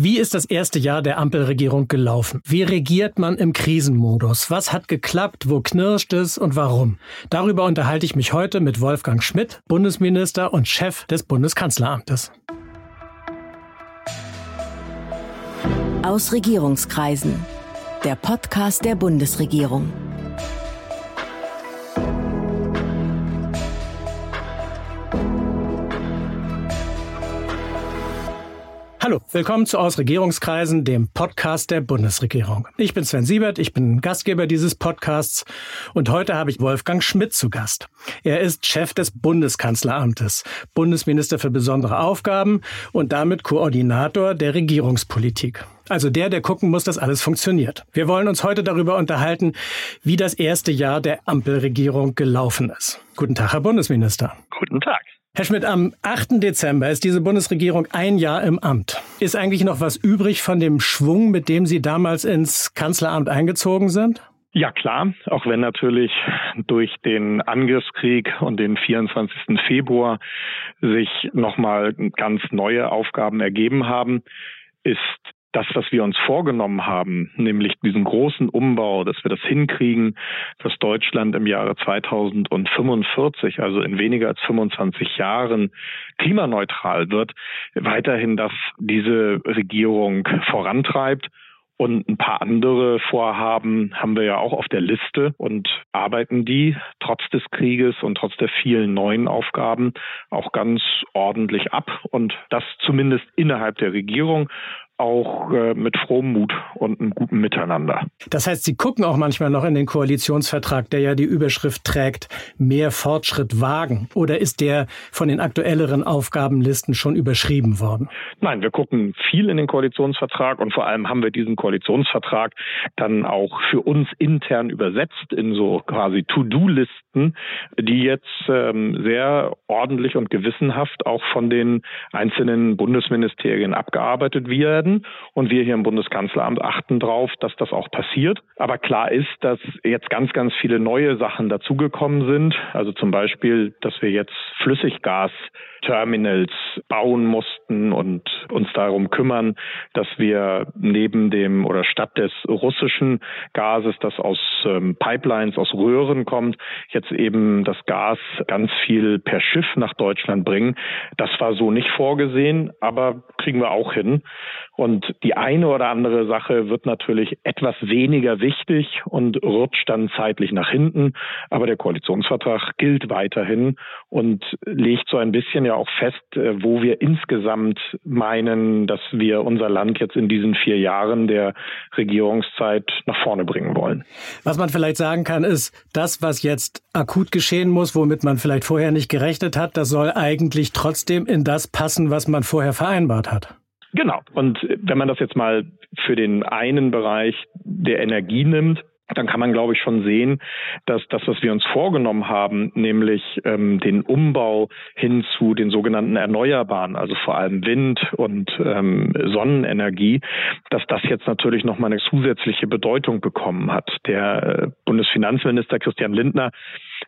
Wie ist das erste Jahr der Ampelregierung gelaufen? Wie regiert man im Krisenmodus? Was hat geklappt? Wo knirscht es und warum? Darüber unterhalte ich mich heute mit Wolfgang Schmidt, Bundesminister und Chef des Bundeskanzleramtes. Aus Regierungskreisen. Der Podcast der Bundesregierung. Hallo, willkommen zu Aus Regierungskreisen, dem Podcast der Bundesregierung. Ich bin Sven Siebert, ich bin Gastgeber dieses Podcasts und heute habe ich Wolfgang Schmidt zu Gast. Er ist Chef des Bundeskanzleramtes, Bundesminister für besondere Aufgaben und damit Koordinator der Regierungspolitik. Also der, der gucken muss, dass alles funktioniert. Wir wollen uns heute darüber unterhalten, wie das erste Jahr der Ampelregierung gelaufen ist. Guten Tag, Herr Bundesminister. Guten Tag. Herr Schmidt, am 8. Dezember ist diese Bundesregierung ein Jahr im Amt. Ist eigentlich noch was übrig von dem Schwung, mit dem Sie damals ins Kanzleramt eingezogen sind? Ja klar, auch wenn natürlich durch den Angriffskrieg und den 24. Februar sich nochmal ganz neue Aufgaben ergeben haben, ist das, was wir uns vorgenommen haben, nämlich diesen großen Umbau, dass wir das hinkriegen, dass Deutschland im Jahre 2045, also in weniger als 25 Jahren, klimaneutral wird, weiterhin das diese Regierung vorantreibt. Und ein paar andere Vorhaben haben wir ja auch auf der Liste und arbeiten die trotz des Krieges und trotz der vielen neuen Aufgaben auch ganz ordentlich ab. Und das zumindest innerhalb der Regierung auch äh, mit frohem Mut und einem guten Miteinander. Das heißt, Sie gucken auch manchmal noch in den Koalitionsvertrag, der ja die Überschrift trägt, mehr Fortschritt wagen. Oder ist der von den aktuelleren Aufgabenlisten schon überschrieben worden? Nein, wir gucken viel in den Koalitionsvertrag und vor allem haben wir diesen Koalitionsvertrag dann auch für uns intern übersetzt in so quasi To-Do-Listen, die jetzt ähm, sehr ordentlich und gewissenhaft auch von den einzelnen Bundesministerien abgearbeitet werden werden. Und wir hier im Bundeskanzleramt achten darauf, dass das auch passiert. Aber klar ist, dass jetzt ganz, ganz viele neue Sachen dazugekommen sind. Also zum Beispiel, dass wir jetzt Flüssiggas Terminals bauen mussten und uns darum kümmern, dass wir neben dem oder statt des russischen Gases, das aus ähm, Pipelines, aus Röhren kommt, jetzt eben das Gas ganz viel per Schiff nach Deutschland bringen. Das war so nicht vorgesehen, aber kriegen wir auch hin. Und die eine oder andere Sache wird natürlich etwas weniger wichtig und rutscht dann zeitlich nach hinten. Aber der Koalitionsvertrag gilt weiterhin und legt so ein bisschen ja auch fest, äh, wo wir insgesamt meinen, dass wir unser Land jetzt in diesen vier Jahren der Regierungszeit nach vorne bringen wollen. Was man vielleicht sagen kann, ist, das, was jetzt akut geschehen muss, womit man vielleicht vorher nicht gerechnet hat, das soll eigentlich trotzdem in das passen, was man vorher vereinbart hat. Genau. Und wenn man das jetzt mal für den einen Bereich der Energie nimmt, dann kann man, glaube ich, schon sehen, dass das, was wir uns vorgenommen haben, nämlich ähm, den Umbau hin zu den sogenannten Erneuerbaren, also vor allem Wind und ähm, Sonnenenergie, dass das jetzt natürlich nochmal eine zusätzliche Bedeutung bekommen hat. Der äh, Bundesfinanzminister Christian Lindner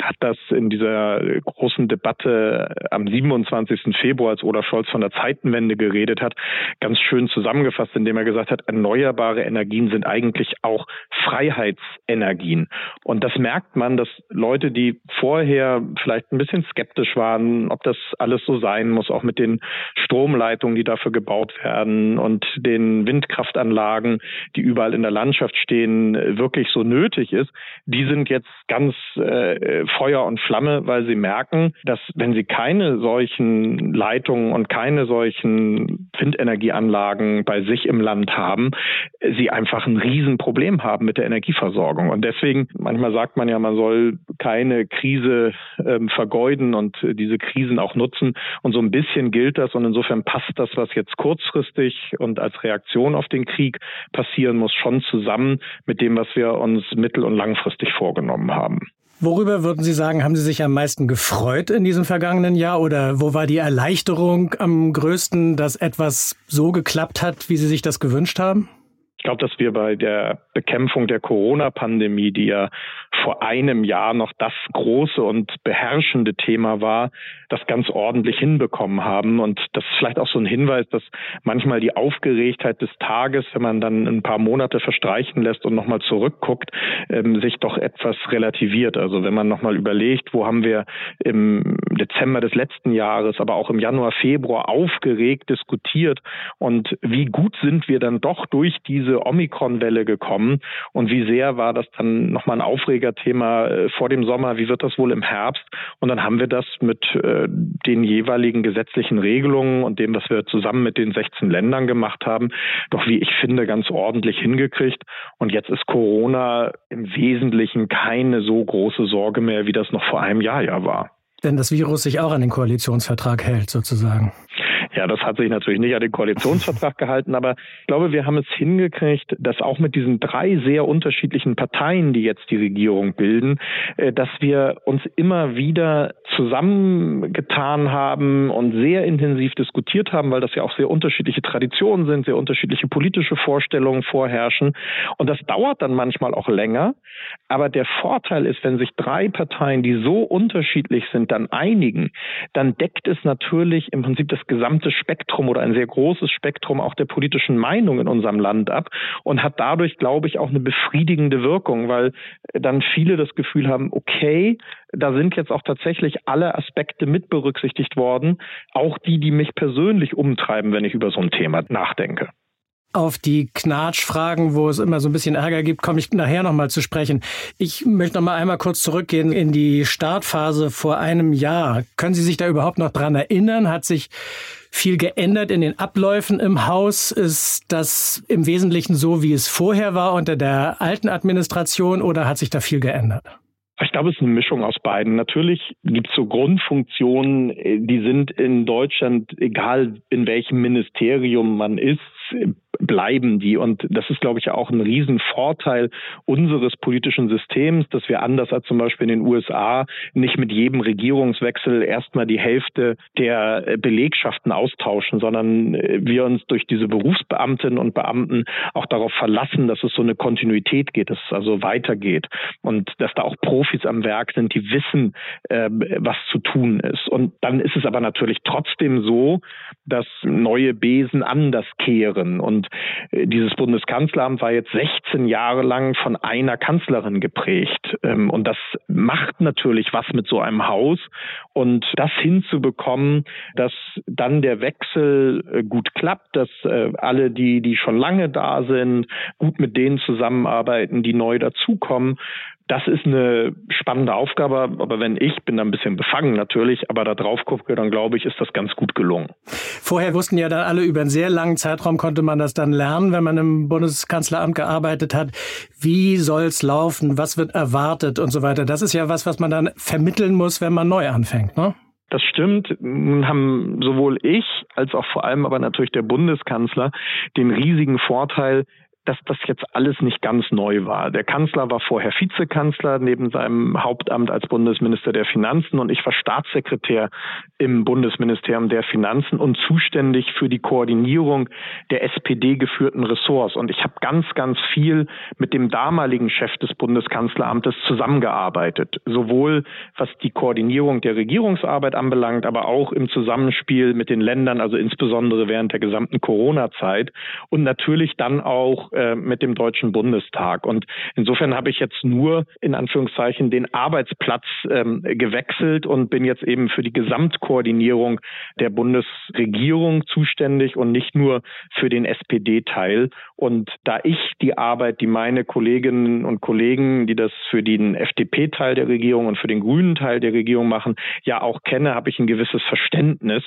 hat das in dieser großen Debatte am 27. Februar, als Olaf Scholz von der Zeitenwende geredet hat, ganz schön zusammengefasst, indem er gesagt hat, erneuerbare Energien sind eigentlich auch Freiheitsenergien. Und das merkt man, dass Leute, die vorher vielleicht ein bisschen skeptisch waren, ob das alles so sein muss, auch mit den Stromleitungen, die dafür gebaut werden und den Windkraftanlagen, die überall in der Landschaft stehen, wirklich so nötig ist, die sind jetzt ganz äh, Feuer und Flamme, weil sie merken, dass wenn sie keine solchen Leitungen und keine solchen Windenergieanlagen bei sich im Land haben, sie einfach ein Riesenproblem haben mit der Energieversorgung. Und deswegen, manchmal sagt man ja, man soll keine Krise ähm, vergeuden und diese Krisen auch nutzen. Und so ein bisschen gilt das. Und insofern passt das, was jetzt kurzfristig und als Reaktion auf den Krieg passieren muss, schon zusammen mit dem, was wir uns mittel- und langfristig vorgenommen haben. Worüber würden Sie sagen, haben Sie sich am meisten gefreut in diesem vergangenen Jahr oder wo war die Erleichterung am größten, dass etwas so geklappt hat, wie Sie sich das gewünscht haben? Ich glaube, dass wir bei der Bekämpfung der Corona-Pandemie, die ja vor einem Jahr noch das große und beherrschende Thema war, das ganz ordentlich hinbekommen haben. Und das ist vielleicht auch so ein Hinweis, dass manchmal die Aufgeregtheit des Tages, wenn man dann ein paar Monate verstreichen lässt und nochmal zurückguckt, ähm, sich doch etwas relativiert. Also wenn man nochmal überlegt, wo haben wir im Dezember des letzten Jahres, aber auch im Januar, Februar aufgeregt diskutiert und wie gut sind wir dann doch durch diese diese Omikron-Welle gekommen und wie sehr war das dann nochmal ein Aufregerthema äh, vor dem Sommer, wie wird das wohl im Herbst? Und dann haben wir das mit äh, den jeweiligen gesetzlichen Regelungen und dem, was wir zusammen mit den 16 Ländern gemacht haben, doch wie ich finde, ganz ordentlich hingekriegt. Und jetzt ist Corona im Wesentlichen keine so große Sorge mehr, wie das noch vor einem Jahr ja war. Wenn das Virus sich auch an den Koalitionsvertrag hält, sozusagen. Ja, das hat sich natürlich nicht an den Koalitionsvertrag gehalten, aber ich glaube, wir haben es hingekriegt, dass auch mit diesen drei sehr unterschiedlichen Parteien, die jetzt die Regierung bilden, äh, dass wir uns immer wieder zusammengetan haben und sehr intensiv diskutiert haben, weil das ja auch sehr unterschiedliche Traditionen sind, sehr unterschiedliche politische Vorstellungen vorherrschen. Und das dauert dann manchmal auch länger. Aber der Vorteil ist, wenn sich drei Parteien, die so unterschiedlich sind, dann einigen, dann deckt es natürlich im Prinzip das gesamte gesamtes Spektrum oder ein sehr großes Spektrum auch der politischen Meinung in unserem Land ab und hat dadurch, glaube ich, auch eine befriedigende Wirkung, weil dann viele das Gefühl haben, okay, da sind jetzt auch tatsächlich alle Aspekte mit berücksichtigt worden, auch die, die mich persönlich umtreiben, wenn ich über so ein Thema nachdenke. Auf die Knatschfragen, wo es immer so ein bisschen Ärger gibt, komme ich nachher nochmal zu sprechen. Ich möchte noch mal einmal kurz zurückgehen in die Startphase vor einem Jahr. Können Sie sich da überhaupt noch dran erinnern? Hat sich viel geändert in den Abläufen im Haus? Ist das im Wesentlichen so, wie es vorher war unter der alten Administration oder hat sich da viel geändert? Ich glaube, es ist eine Mischung aus beiden. Natürlich gibt es so Grundfunktionen, äh, die sind in Deutschland, egal in welchem Ministerium man ist, bleiben die. Und das ist, glaube ich, auch ein Riesenvorteil unseres politischen Systems, dass wir anders als zum Beispiel in den USA nicht mit jedem Regierungswechsel erstmal die Hälfte der äh, Belegschaften austauschen, sondern äh, wir uns durch diese Berufsbeamtinnen und Beamten auch darauf verlassen, dass es so eine Kontinuität geht, dass es also weitergeht und dass da auch Profis am Werk sind, die wissen, äh, was zu tun ist. Und dann ist es aber natürlich trotzdem so, dass neue Besen anders kehren und äh, dieses Bundeskanzleramt war jetzt 16 Jahre lang von einer Kanzlerin geprägt. Ähm, und das macht natürlich was mit so einem Haus. Und das hinzubekommen, dass dann der Wechsel äh, gut klappt, dass äh, alle, die, die schon lange da sind, gut mit denen zusammenarbeiten, die neu dazukommen, das ist eine spannende Aufgabe, aber wenn ich bin da ein bisschen befangen natürlich, aber da drauf gucke, dann glaube ich, ist das ganz gut gelungen. Vorher wussten ja dann alle über einen sehr langen Zeitraum konnte man das dann lernen, wenn man im Bundeskanzleramt gearbeitet hat. Wie soll's laufen? Was wird erwartet und so weiter? Das ist ja was, was man dann vermitteln muss, wenn man neu anfängt, ne? Das stimmt. Nun haben sowohl ich als auch vor allem aber natürlich der Bundeskanzler den riesigen Vorteil, dass das jetzt alles nicht ganz neu war. Der Kanzler war vorher Vizekanzler neben seinem Hauptamt als Bundesminister der Finanzen und ich war Staatssekretär im Bundesministerium der Finanzen und zuständig für die Koordinierung der SPD geführten Ressorts. Und ich habe ganz, ganz viel mit dem damaligen Chef des Bundeskanzleramtes zusammengearbeitet, sowohl was die Koordinierung der Regierungsarbeit anbelangt, aber auch im Zusammenspiel mit den Ländern, also insbesondere während der gesamten Corona-Zeit und natürlich dann auch äh, mit dem Deutschen Bundestag. Und insofern habe ich jetzt nur in Anführungszeichen den Arbeitsplatz ähm, gewechselt und bin jetzt eben für die Gesamtkoordinierung der Bundesregierung zuständig und nicht nur für den SPD-Teil. Und da ich die Arbeit, die meine Kolleginnen und Kollegen, die das für den FDP-Teil der Regierung und für den grünen Teil der Regierung machen, ja auch kenne, habe ich ein gewisses Verständnis.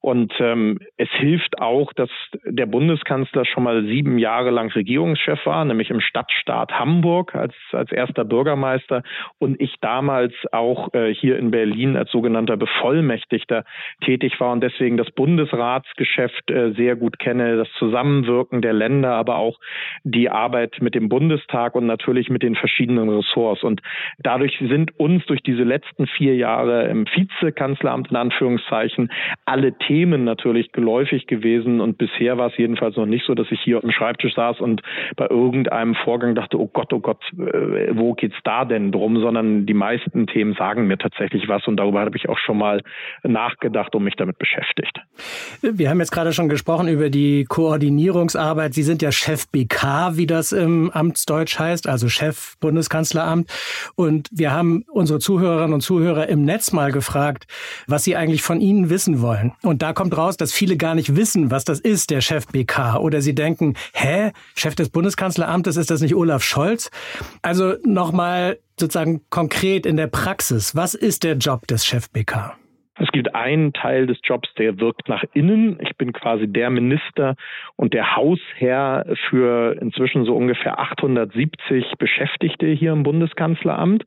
Und ähm, es hilft auch, dass der Bundeskanzler schon mal sieben Jahre lang Regierung Regierungschef war, nämlich im Stadtstaat Hamburg als, als erster Bürgermeister und ich damals auch äh, hier in Berlin als sogenannter Bevollmächtigter tätig war und deswegen das Bundesratsgeschäft äh, sehr gut kenne, das Zusammenwirken der Länder, aber auch die Arbeit mit dem Bundestag und natürlich mit den verschiedenen Ressorts. Und dadurch sind uns durch diese letzten vier Jahre im Vizekanzleramt in Anführungszeichen alle Themen natürlich geläufig gewesen und bisher war es jedenfalls noch nicht so, dass ich hier auf dem Schreibtisch saß und jemand bei irgendeinem Vorgang dachte, oh Gott, oh Gott, äh, wo geht's da denn drum, sondern die meisten Themen sagen mir tatsächlich was und darüber habe ich auch schon mal nachgedacht und mich damit beschäftigt. Wir haben jetzt gerade schon gesprochen über die Koordinierungsarbeit. Sie sind ja Chef BK, wie das im Amtsdeutsch heißt, also Chef Bundeskanzleramt. Und wir haben unsere Zuhörerinnen und Zuhörer im Netz mal gefragt, was sie eigentlich von Ihnen wissen wollen. Und da kommt raus, dass viele gar nicht wissen, was das ist, der Chef BK. Oder sie denken, hä, Chef des Bundeskanzleramtes, ist das nicht Olaf Scholz? Also nochmal sozusagen konkret in der Praxis, was ist der Job des Chef BK? Es gibt einen Teil des Jobs, der wirkt nach innen. Ich bin quasi der Minister und der Hausherr für inzwischen so ungefähr 870 Beschäftigte hier im Bundeskanzleramt,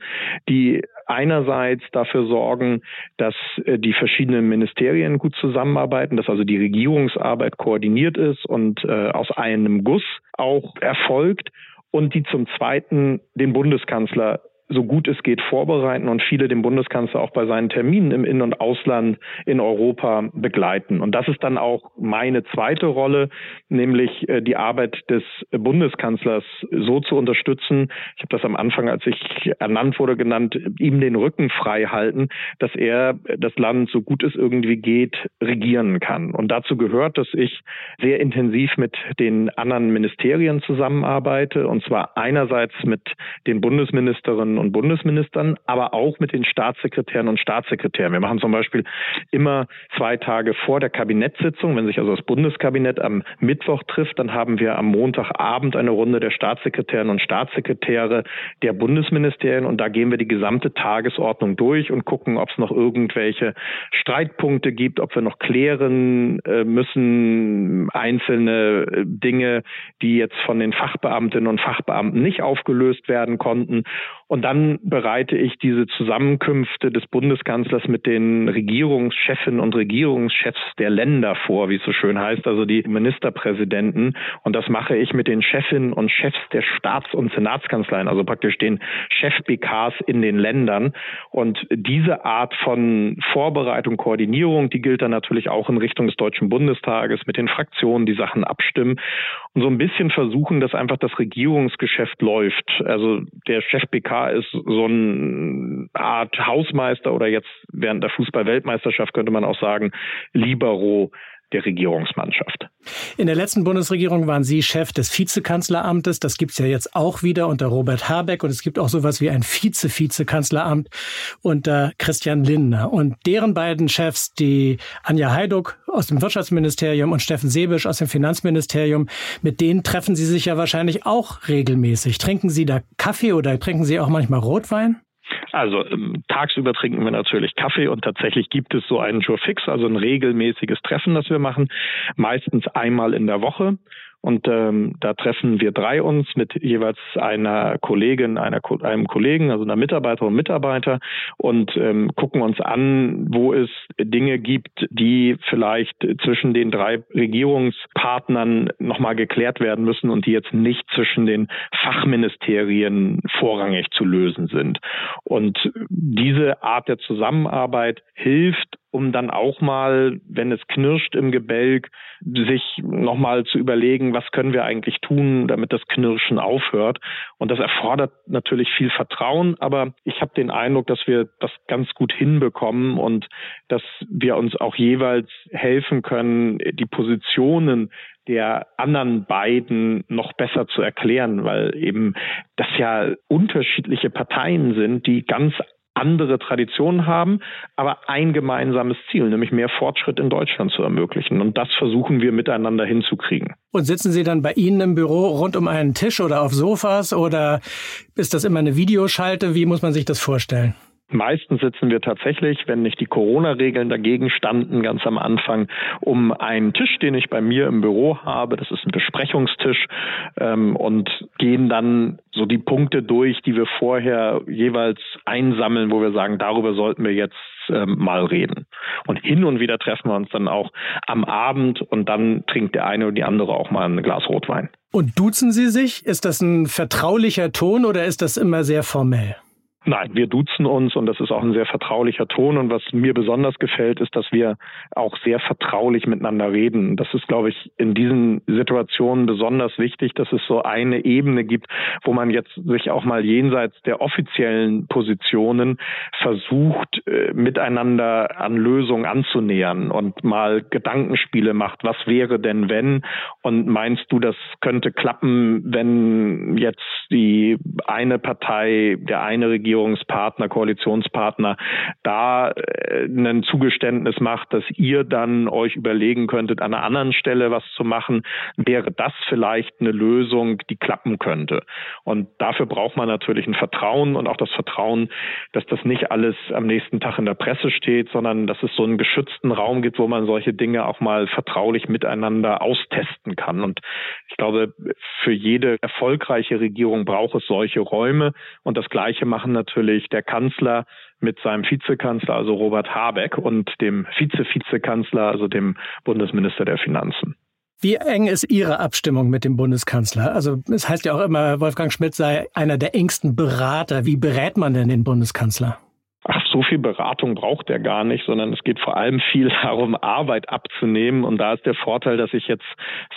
die einerseits dafür sorgen, dass äh, die verschiedenen Ministerien gut zusammenarbeiten, dass also die Regierungsarbeit koordiniert ist und äh, aus einem Guss auch erfolgt und die zum Zweiten den Bundeskanzler so gut es geht vorbereiten und viele den Bundeskanzler auch bei seinen Terminen im In- und Ausland in Europa begleiten. Und das ist dann auch meine zweite Rolle, nämlich äh, die Arbeit des Bundeskanzlers so zu unterstützen. Ich habe das am Anfang, als ich ernannt wurde, genannt, ihm den Rücken frei halten, dass er das Land so gut es irgendwie geht regieren kann. Und dazu gehört, dass ich sehr intensiv mit den anderen Ministerien zusammenarbeite und zwar einerseits mit den Bundesministerinnen und Bundesministern, aber auch mit den Staatssekretären und Staatssekretären. Wir machen zum Beispiel immer zwei Tage vor der Kabinettssitzung, wenn sich also das Bundeskabinett am Mittwoch trifft, dann haben wir am Montagabend eine Runde der Staatssekretärinnen und Staatssekretäre der Bundesministerien und da gehen wir die gesamte Tagesordnung durch und gucken, ob es noch irgendwelche Streitpunkte gibt, ob wir noch klären äh, müssen, einzelne äh, Dinge, die jetzt von den Fachbeamtinnen und Fachbeamten nicht aufgelöst werden konnten. Und dann bereite ich diese Zusammenkünfte des Bundeskanzlers mit den Regierungschefinnen und Regierungschefs der Länder vor, wie es so schön heißt, also die Ministerpräsidenten. Und das mache ich mit den Chefinnen und Chefs der Staats- und Senatskanzleien, also praktisch den Chef-BKs in den Ländern. Und diese Art von Vorbereitung, Koordinierung, die gilt dann natürlich auch in Richtung des Deutschen Bundestages mit den Fraktionen, die Sachen abstimmen so ein bisschen versuchen, dass einfach das Regierungsgeschäft läuft. Also der Chef-BK ist so eine Art Hausmeister oder jetzt während der Fußball-Weltmeisterschaft könnte man auch sagen, Libero der Regierungsmannschaft. In der letzten Bundesregierung waren Sie Chef des Vizekanzleramtes. Das gibt's ja jetzt auch wieder unter Robert Habeck. Und es gibt auch sowas wie ein Vize-Vizekanzleramt unter Christian Lindner. Und deren beiden Chefs, die Anja Heiduck aus dem Wirtschaftsministerium und Steffen Sebisch aus dem Finanzministerium, mit denen treffen Sie sich ja wahrscheinlich auch regelmäßig. Trinken Sie da Kaffee oder trinken Sie auch manchmal Rotwein? Also ähm, tagsüber trinken wir natürlich Kaffee und tatsächlich gibt es so einen Jour fix, also ein regelmäßiges Treffen, das wir machen, meistens einmal in der Woche. Und ähm, da treffen wir drei uns mit jeweils einer Kollegin, einer, einem Kollegen, also einer Mitarbeiterin und Mitarbeiter und ähm, gucken uns an, wo es Dinge gibt, die vielleicht zwischen den drei Regierungspartnern nochmal geklärt werden müssen und die jetzt nicht zwischen den Fachministerien vorrangig zu lösen sind. Und diese Art der Zusammenarbeit hilft um dann auch mal, wenn es knirscht im Gebälk, sich nochmal zu überlegen, was können wir eigentlich tun, damit das Knirschen aufhört. Und das erfordert natürlich viel Vertrauen, aber ich habe den Eindruck, dass wir das ganz gut hinbekommen und dass wir uns auch jeweils helfen können, die Positionen der anderen beiden noch besser zu erklären, weil eben das ja unterschiedliche Parteien sind, die ganz andere Traditionen haben, aber ein gemeinsames Ziel, nämlich mehr Fortschritt in Deutschland zu ermöglichen. Und das versuchen wir miteinander hinzukriegen. Und sitzen Sie dann bei Ihnen im Büro rund um einen Tisch oder auf Sofas oder ist das immer eine Videoschalte? Wie muss man sich das vorstellen? Meistens sitzen wir tatsächlich, wenn nicht die Corona-Regeln dagegen standen, ganz am Anfang, um einen Tisch, den ich bei mir im Büro habe. Das ist ein Besprechungstisch ähm, und gehen dann so die Punkte durch, die wir vorher jeweils einsammeln, wo wir sagen, darüber sollten wir jetzt ähm, mal reden. Und hin und wieder treffen wir uns dann auch am Abend und dann trinkt der eine oder die andere auch mal ein Glas Rotwein. Und duzen Sie sich? Ist das ein vertraulicher Ton oder ist das immer sehr formell? Nein, wir duzen uns und das ist auch ein sehr vertraulicher Ton. Und was mir besonders gefällt, ist, dass wir auch sehr vertraulich miteinander reden. Das ist, glaube ich, in diesen Situationen besonders wichtig, dass es so eine Ebene gibt, wo man jetzt sich auch mal jenseits der offiziellen Positionen versucht, äh, miteinander an Lösungen anzunähern und mal Gedankenspiele macht. Was wäre denn, wenn? Und meinst du, das könnte klappen, wenn jetzt die eine Partei, der eine Regierung Regierungspartner, Koalitionspartner da äh, ein Zugeständnis macht, dass ihr dann euch überlegen könntet, an einer anderen Stelle was zu machen, wäre das vielleicht eine Lösung, die klappen könnte. Und dafür braucht man natürlich ein Vertrauen und auch das Vertrauen, dass das nicht alles am nächsten Tag in der Presse steht, sondern dass es so einen geschützten Raum gibt, wo man solche Dinge auch mal vertraulich miteinander austesten kann. Und ich glaube, für jede erfolgreiche Regierung braucht es solche Räume. Und das Gleiche machen natürlich der Kanzler mit seinem Vizekanzler, also Robert Habeck, und dem Vize-Vizekanzler, also dem Bundesminister der Finanzen. Wie eng ist Ihre Abstimmung mit dem Bundeskanzler? Also es heißt ja auch immer, Wolfgang Schmidt sei einer der engsten Berater. Wie berät man denn den Bundeskanzler? So viel Beratung braucht er gar nicht, sondern es geht vor allem viel darum, Arbeit abzunehmen. Und da ist der Vorteil, dass ich jetzt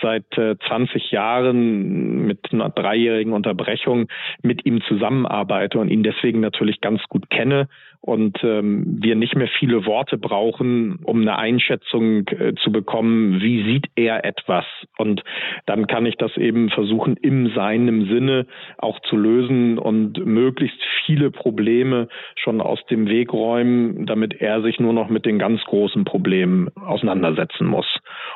seit äh, 20 Jahren mit einer dreijährigen Unterbrechung mit ihm zusammenarbeite und ihn deswegen natürlich ganz gut kenne und ähm, wir nicht mehr viele Worte brauchen, um eine Einschätzung äh, zu bekommen, wie sieht er etwas. Und dann kann ich das eben versuchen, in seinem Sinne auch zu lösen und möglichst viele Probleme schon aus dem Weg räumen, damit er sich nur noch mit den ganz großen Problemen auseinandersetzen muss.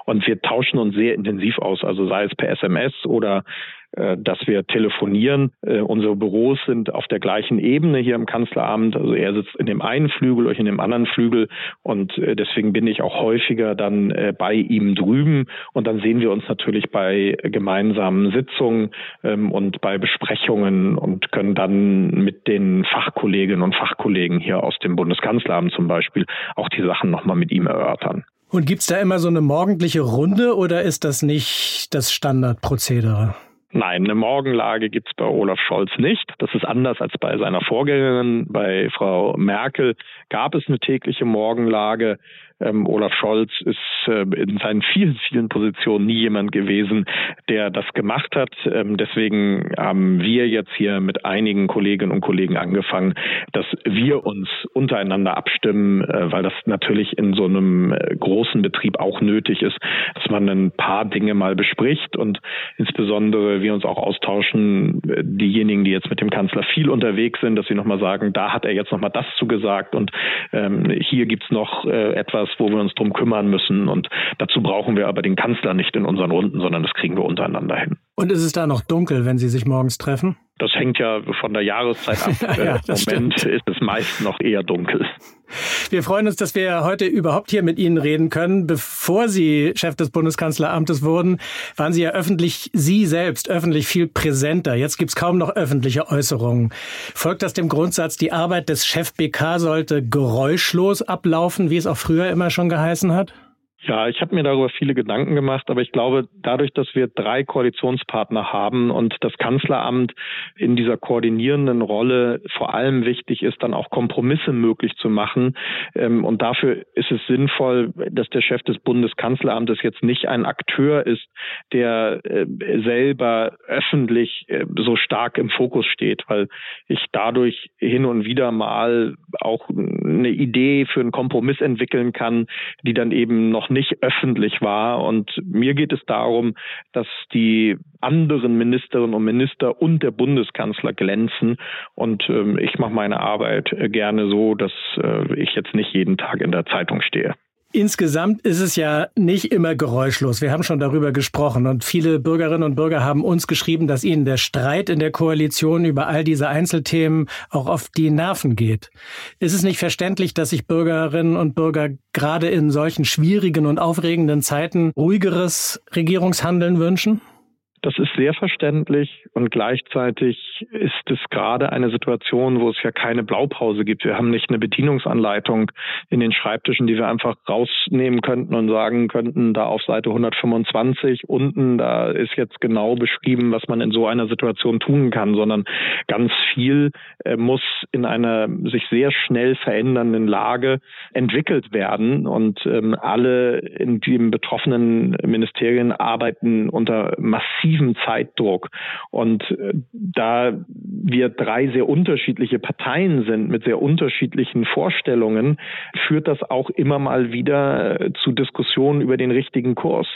Und wir tauschen uns sehr intensiv aus, also sei es per SMS oder äh, dass wir telefonieren. Äh, unsere Büros sind auf der gleichen Ebene hier im Kanzleramt. Also er sitzt in dem einen Flügel, ich in dem anderen Flügel. Und äh, deswegen bin ich auch häufiger dann bei ihm drüben. Und dann sehen wir uns natürlich bei gemeinsamen Sitzungen ähm, und bei Besprechungen und können dann mit den Fachkolleginnen und Fachkollegen hier aus dem Bundeskanzleramt zum Beispiel auch die Sachen nochmal mit ihm erörtern. Und gibt's da immer so eine morgendliche Runde oder ist das nicht das Standardprozedere? Nein, eine Morgenlage gibt es bei Olaf Scholz nicht. Das ist anders als bei seiner Vorgängerin. Bei Frau Merkel gab es eine tägliche Morgenlage. Ähm, Olaf Scholz ist äh, in seinen vielen, vielen Positionen nie jemand gewesen, der das gemacht hat. Ähm, deswegen haben wir jetzt hier mit einigen Kolleginnen und Kollegen angefangen, dass wir uns untereinander abstimmen, äh, weil das natürlich in so einem äh, großen Betrieb auch nötig ist, dass man ein paar Dinge mal bespricht und insbesondere wir uns auch austauschen, äh, diejenigen, die jetzt mit dem Kanzler viel unterwegs sind, dass sie nochmal sagen, da hat er jetzt nochmal das zugesagt und ähm, hier gibt's noch äh, etwas, etwas, wo wir uns drum kümmern müssen. Und dazu brauchen wir aber den Kanzler nicht in unseren Runden, sondern das kriegen wir untereinander hin. Und ist es da noch dunkel, wenn Sie sich morgens treffen? Das hängt ja von der Jahreszeit ab. ja, Im Moment stimmt. ist es meist noch eher dunkel. Wir freuen uns, dass wir heute überhaupt hier mit Ihnen reden können. Bevor Sie Chef des Bundeskanzleramtes wurden, waren Sie ja öffentlich, Sie selbst öffentlich viel präsenter. Jetzt gibt's kaum noch öffentliche Äußerungen. Folgt das dem Grundsatz, die Arbeit des Chef BK sollte geräuschlos ablaufen, wie es auch früher immer schon geheißen hat? Ja, ich habe mir darüber viele Gedanken gemacht, aber ich glaube, dadurch, dass wir drei Koalitionspartner haben und das Kanzleramt in dieser koordinierenden Rolle vor allem wichtig ist, dann auch Kompromisse möglich zu machen. Ähm, und dafür ist es sinnvoll, dass der Chef des Bundeskanzleramtes jetzt nicht ein Akteur ist, der äh, selber öffentlich äh, so stark im Fokus steht, weil ich dadurch hin und wieder mal auch eine Idee für einen Kompromiss entwickeln kann, die dann eben noch nicht öffentlich war. Und mir geht es darum, dass die anderen Ministerinnen und Minister und der Bundeskanzler glänzen. Und ähm, ich mache meine Arbeit gerne so, dass äh, ich jetzt nicht jeden Tag in der Zeitung stehe. Insgesamt ist es ja nicht immer geräuschlos. Wir haben schon darüber gesprochen und viele Bürgerinnen und Bürger haben uns geschrieben, dass ihnen der Streit in der Koalition über all diese Einzelthemen auch auf die Nerven geht. Ist es nicht verständlich, dass sich Bürgerinnen und Bürger gerade in solchen schwierigen und aufregenden Zeiten ruhigeres Regierungshandeln wünschen? Das ist sehr verständlich und gleichzeitig ist es gerade eine Situation, wo es ja keine Blaupause gibt. Wir haben nicht eine Bedienungsanleitung in den Schreibtischen, die wir einfach rausnehmen könnten und sagen könnten, da auf Seite 125 unten, da ist jetzt genau beschrieben, was man in so einer Situation tun kann, sondern ganz viel äh, muss in einer sich sehr schnell verändernden Lage entwickelt werden und ähm, alle in den betroffenen Ministerien arbeiten unter massiv massiven Zeitdruck. Und äh, da wir drei sehr unterschiedliche Parteien sind mit sehr unterschiedlichen Vorstellungen, führt das auch immer mal wieder äh, zu Diskussionen über den richtigen Kurs.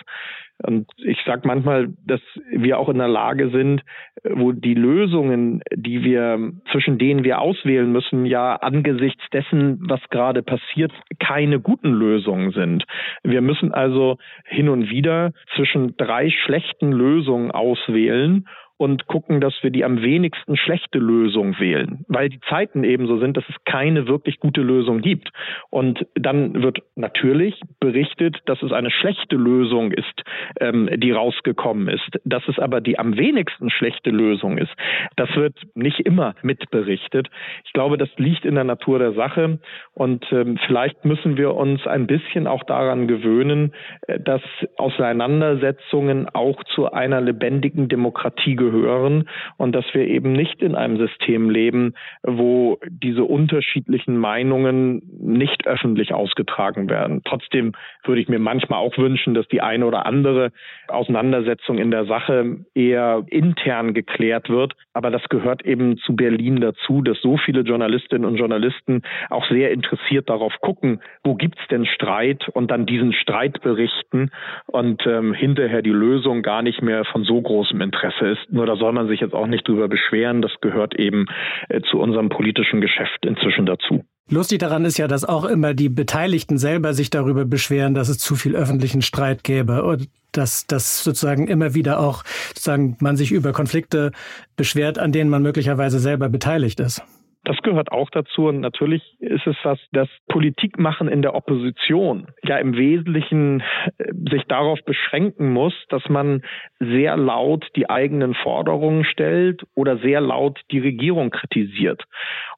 Und ich sage manchmal, dass wir auch in der Lage sind, wo die Lösungen, die wir zwischen denen wir auswählen müssen, ja angesichts dessen, was gerade passiert, keine guten Lösungen sind. Wir müssen also hin und wieder zwischen drei schlechten Lösungen auswählen und gucken, dass wir die am wenigsten schlechte Lösung wählen, weil die Zeiten ebenso sind, dass es keine wirklich gute Lösung gibt. Und dann wird natürlich berichtet, dass es eine schlechte Lösung ist, ähm, die rausgekommen ist. Dass es aber die am wenigsten schlechte Lösung ist, das wird nicht immer mitberichtet. Ich glaube, das liegt in der Natur der Sache und ähm, vielleicht müssen wir uns ein bisschen auch daran gewöhnen, äh, dass Auseinandersetzungen auch zu einer lebendigen Demokratie gehören gehören und dass wir eben nicht in einem System leben, wo diese unterschiedlichen Meinungen nicht öffentlich ausgetragen werden. Trotzdem würde ich mir manchmal auch wünschen, dass die eine oder andere Auseinandersetzung in der Sache eher intern geklärt wird. Aber das gehört eben zu Berlin dazu, dass so viele Journalistinnen und Journalisten auch sehr interessiert darauf gucken, wo gibt's denn Streit und dann diesen Streit berichten und ähm, hinterher die Lösung gar nicht mehr von so großem Interesse ist. Nur da soll man sich jetzt auch nicht drüber beschweren. Das gehört eben äh, zu unserem politischen Geschäft inzwischen dazu. Lustig daran ist ja, dass auch immer die Beteiligten selber sich darüber beschweren, dass es zu viel öffentlichen Streit gäbe und dass das sozusagen immer wieder auch sozusagen man sich über Konflikte beschwert, an denen man möglicherweise selber beteiligt ist. Das gehört auch dazu. Und natürlich ist es was, das Politikmachen in der Opposition ja im Wesentlichen äh, sich darauf beschränken muss, dass man sehr laut die eigenen Forderungen stellt oder sehr laut die Regierung kritisiert.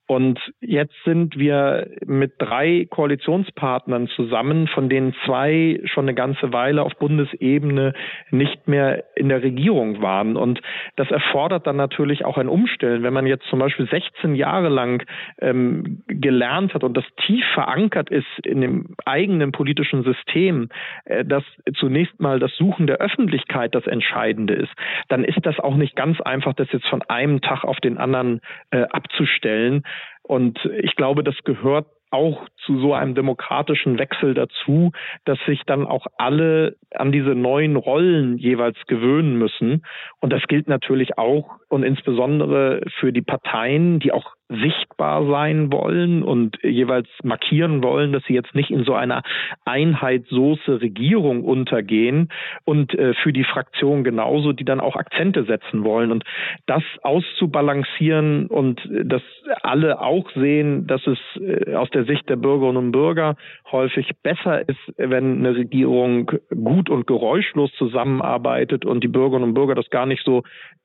Und jetzt sind wir mit drei Koalitionspartnern zusammen, von denen zwei schon eine ganze Weile auf Bundesebene nicht mehr in der Regierung waren. Und das erfordert dann natürlich auch ein Umstellen. Wenn man jetzt zum Beispiel 16 Jahre lang ähm, gelernt hat und das tief verankert ist in dem eigenen politischen System, äh, dass zunächst mal das Suchen der Öffentlichkeit das Entscheidende ist, dann ist das auch nicht ganz einfach, das jetzt von einem Tag auf den anderen äh, abzustellen. Und ich glaube, das gehört auch zu so einem demokratischen Wechsel dazu, dass sich dann auch alle an diese neuen Rollen jeweils gewöhnen müssen. Und das gilt natürlich auch und insbesondere für die Parteien, die auch sichtbar sein wollen und jeweils markieren wollen, dass sie jetzt nicht in so einer Einheitssoße Regierung untergehen und äh, für die Fraktion genauso, die dann auch Akzente setzen wollen. Und das auszubalancieren und dass alle auch sehen, dass es äh, aus der Sicht der Bürgerinnen und Bürger häufig besser ist, wenn eine Regierung gut und geräuschlos zusammenarbeitet und die Bürgerinnen und Bürger das gar nicht so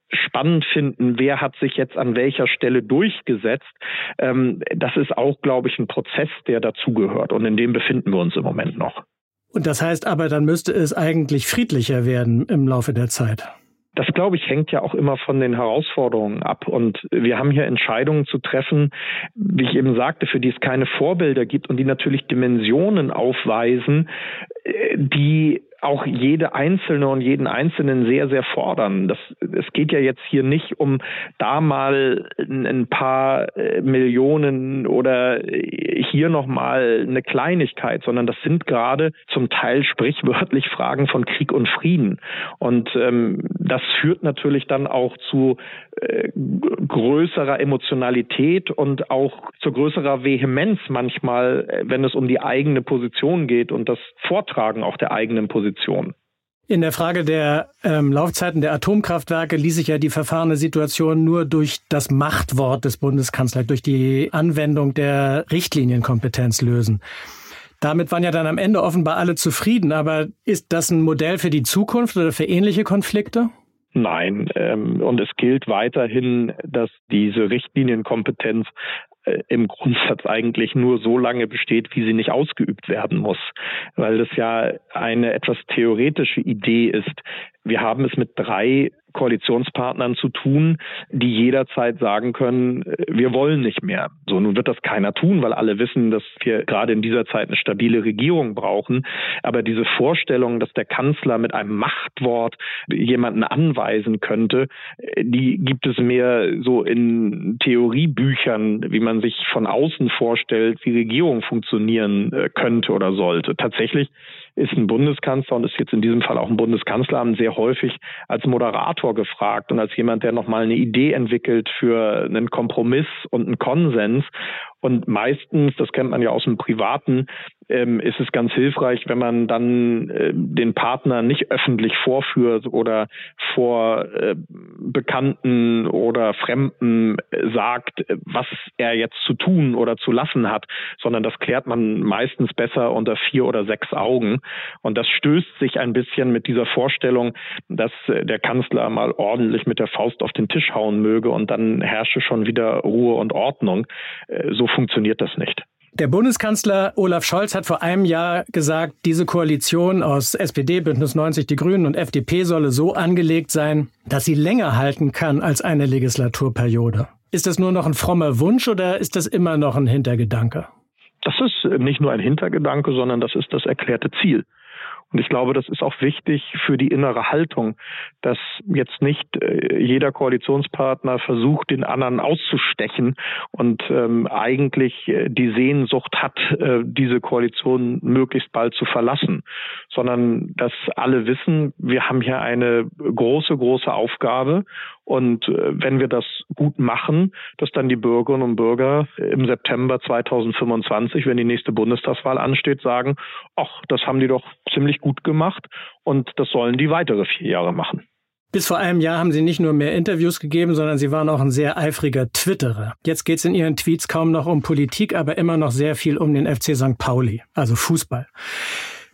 spannend finden, wer hat sich jetzt an welcher Stelle durchgesetzt. Ähm, das ist auch, glaube ich, ein Prozess, der dazugehört. Und in dem befinden wir uns im Moment noch. Und das heißt aber, dann müsste es eigentlich friedlicher werden im Laufe der Zeit. Das, glaube ich, hängt ja auch immer von den Herausforderungen ab. Und wir haben hier Entscheidungen zu treffen, wie ich eben sagte, für die es keine Vorbilder gibt und die natürlich Dimensionen aufweisen, äh, die auch jede Einzelne und jeden Einzelnen sehr, sehr fordern. Das, es geht ja jetzt hier nicht um da mal ein paar äh, Millionen oder hier nochmal eine Kleinigkeit, sondern das sind gerade zum Teil sprichwörtlich Fragen von Krieg und Frieden. Und ähm, das führt natürlich dann auch zu äh, größerer Emotionalität und auch zu größerer Vehemenz manchmal, äh, wenn es um die eigene Position geht und das Vortragen auch der eigenen Position. Position. In der Frage der ähm, Laufzeiten der Atomkraftwerke ließ sich ja die verfahrene Situation nur durch das Machtwort des Bundeskanzlers, durch die Anwendung der Richtlinienkompetenz lösen. Damit waren ja dann am Ende offenbar alle zufrieden. Aber ist das ein Modell für die Zukunft oder für ähnliche Konflikte? Nein, ähm, und es gilt weiterhin, dass diese Richtlinienkompetenz im Grundsatz eigentlich nur so lange besteht, wie sie nicht ausgeübt werden muss, weil das ja eine etwas theoretische Idee ist. Wir haben es mit drei Koalitionspartnern zu tun, die jederzeit sagen können, wir wollen nicht mehr. So, nun wird das keiner tun, weil alle wissen, dass wir gerade in dieser Zeit eine stabile Regierung brauchen. Aber diese Vorstellung, dass der Kanzler mit einem Machtwort jemanden anweisen könnte, die gibt es mehr so in Theoriebüchern, wie man sich von außen vorstellt, wie Regierung funktionieren äh, könnte oder sollte. Tatsächlich ist ein Bundeskanzler und ist jetzt in diesem Fall auch ein Bundeskanzleramt sehr häufig als Moderator gefragt und als jemand, der nochmal eine Idee entwickelt für einen Kompromiss und einen Konsens. Und meistens, das kennt man ja aus dem Privaten, ähm, ist es ganz hilfreich, wenn man dann äh, den Partner nicht öffentlich vorführt oder vor äh, Bekannten oder Fremden sagt, was er jetzt zu tun oder zu lassen hat, sondern das klärt man meistens besser unter vier oder sechs Augen. Und das stößt sich ein bisschen mit dieser Vorstellung, dass äh, der Kanzler mal ordentlich mit der Faust auf den Tisch hauen möge und dann herrsche schon wieder Ruhe und Ordnung. Äh, so funktioniert das nicht. Der Bundeskanzler Olaf Scholz hat vor einem Jahr gesagt, diese Koalition aus SPD, Bündnis 90, die Grünen und FDP solle so angelegt sein, dass sie länger halten kann als eine Legislaturperiode. Ist das nur noch ein frommer Wunsch oder ist das immer noch ein Hintergedanke? Das ist nicht nur ein Hintergedanke, sondern das ist das erklärte Ziel. Und ich glaube, das ist auch wichtig für die innere Haltung, dass jetzt nicht äh, jeder Koalitionspartner versucht, den anderen auszustechen und ähm, eigentlich äh, die Sehnsucht hat, äh, diese Koalition möglichst bald zu verlassen, sondern dass alle wissen, wir haben hier eine große, große Aufgabe und äh, wenn wir das gut machen, dass dann die Bürgerinnen und Bürger im September 2025, wenn die nächste Bundestagswahl ansteht, sagen, ach, das haben die doch ziemlich gut gemacht und das sollen die weitere vier Jahre machen. Bis vor einem Jahr haben Sie nicht nur mehr Interviews gegeben, sondern Sie waren auch ein sehr eifriger Twitterer. Jetzt geht es in Ihren Tweets kaum noch um Politik, aber immer noch sehr viel um den FC St. Pauli, also Fußball.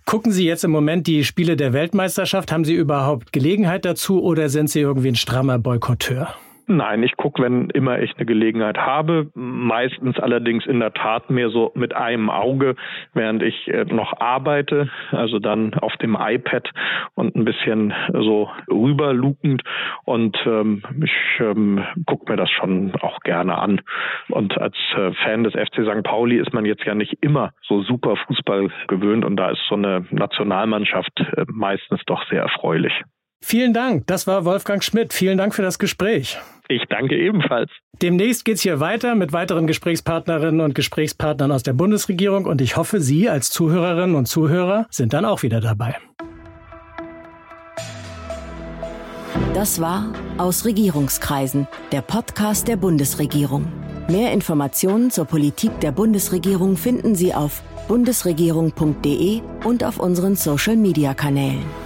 Gucken Sie jetzt im Moment die Spiele der Weltmeisterschaft? Haben Sie überhaupt Gelegenheit dazu oder sind Sie irgendwie ein strammer Boykotteur? Nein, ich gucke, wenn immer ich eine Gelegenheit habe. Meistens allerdings in der Tat mehr so mit einem Auge, während ich äh, noch arbeite. Also dann auf dem iPad und ein bisschen so rüberlukend. Und ähm, ich ähm, gucke mir das schon auch gerne an. Und als äh, Fan des FC St. Pauli ist man jetzt ja nicht immer so super Fußball gewöhnt. Und da ist so eine Nationalmannschaft äh, meistens doch sehr erfreulich. Vielen Dank. Das war Wolfgang Schmidt. Vielen Dank für das Gespräch. Ich danke ebenfalls. Demnächst geht's hier weiter mit weiteren Gesprächspartnerinnen und Gesprächspartnern aus der Bundesregierung und ich hoffe, Sie als Zuhörerinnen und Zuhörer sind dann auch wieder dabei. Das war Aus Regierungskreisen, der Podcast der Bundesregierung. Mehr Informationen zur Politik der Bundesregierung finden Sie auf bundesregierung.de und auf unseren Social-Media-Kanälen.